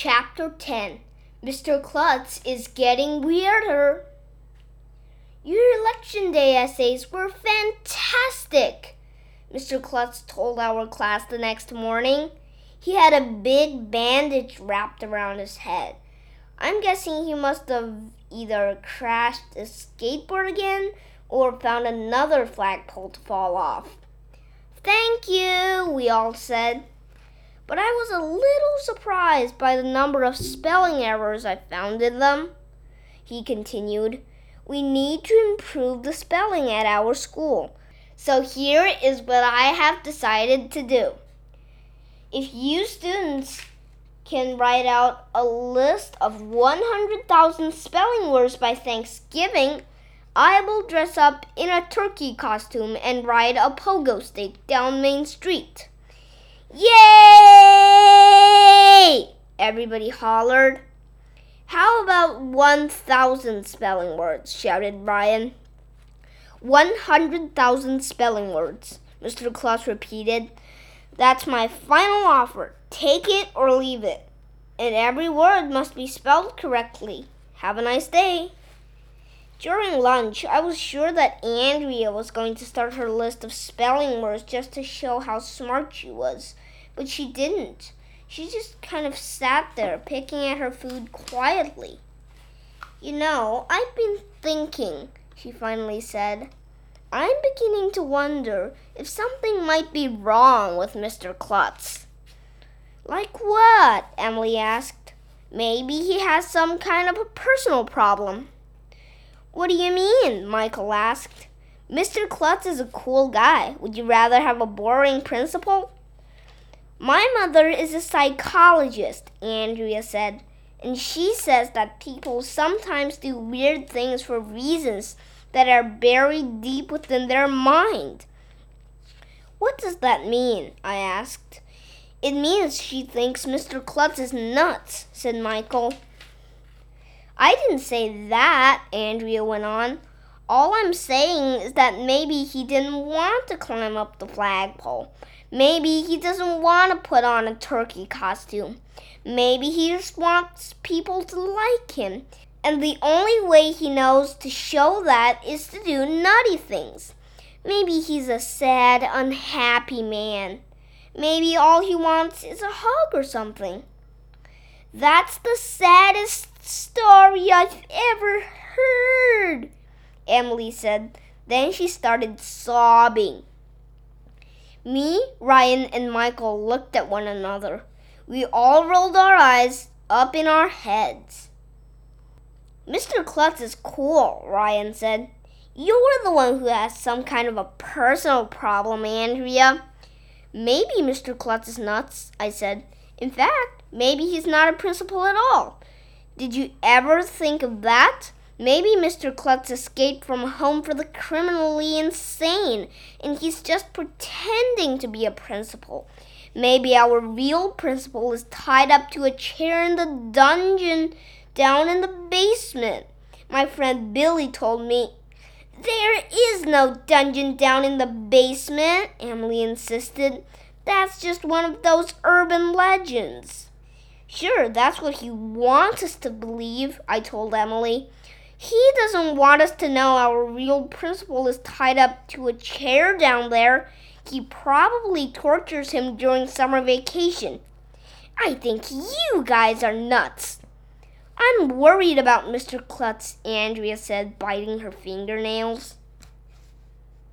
Chapter 10 Mr. Klutz is getting weirder. Your election day essays were fantastic, Mr. Klutz told our class the next morning. He had a big bandage wrapped around his head. I'm guessing he must have either crashed a skateboard again or found another flagpole to fall off. Thank you, we all said. But I was a little surprised by the number of spelling errors I found in them. He continued, We need to improve the spelling at our school. So here is what I have decided to do. If you students can write out a list of 100,000 spelling words by Thanksgiving, I will dress up in a turkey costume and ride a pogo stick down Main Street. Yay! Everybody hollered. How about 1,000 spelling words? shouted Brian. 100,000 spelling words, Mr. Klutz repeated. That's my final offer. Take it or leave it. And every word must be spelled correctly. Have a nice day. During lunch, I was sure that Andrea was going to start her list of spelling words just to show how smart she was, but she didn't. She just kind of sat there picking at her food quietly. You know, I've been thinking, she finally said. I'm beginning to wonder if something might be wrong with Mr. Klutz. Like what? Emily asked. Maybe he has some kind of a personal problem. What do you mean? Michael asked. Mr. Klutz is a cool guy. Would you rather have a boring principal? My mother is a psychologist, Andrea said, and she says that people sometimes do weird things for reasons that are buried deep within their mind. What does that mean? I asked. It means she thinks Mr. Klutz is nuts, said Michael. I didn't say that, Andrea went on. All I'm saying is that maybe he didn't want to climb up the flagpole. Maybe he doesn't want to put on a turkey costume. Maybe he just wants people to like him. And the only way he knows to show that is to do nutty things. Maybe he's a sad, unhappy man. Maybe all he wants is a hug or something. That's the saddest story I've ever heard, Emily said. Then she started sobbing. Me, Ryan, and Michael looked at one another. We all rolled our eyes up in our heads. Mr. Klutz is cool, Ryan said. You're the one who has some kind of a personal problem, Andrea. Maybe Mr. Klutz is nuts, I said. In fact, maybe he's not a principal at all. Did you ever think of that? Maybe Mr. Klutz escaped from home for the criminally insane, and he's just pretending to be a principal. Maybe our real principal is tied up to a chair in the dungeon down in the basement. My friend Billy told me. There is no dungeon down in the basement, Emily insisted. That's just one of those urban legends. Sure, that's what he wants us to believe, I told Emily. He doesn't want us to know our real principal is tied up to a chair down there. He probably tortures him during summer vacation. I think you guys are nuts. I'm worried about Mr. Klutz, Andrea said, biting her fingernails.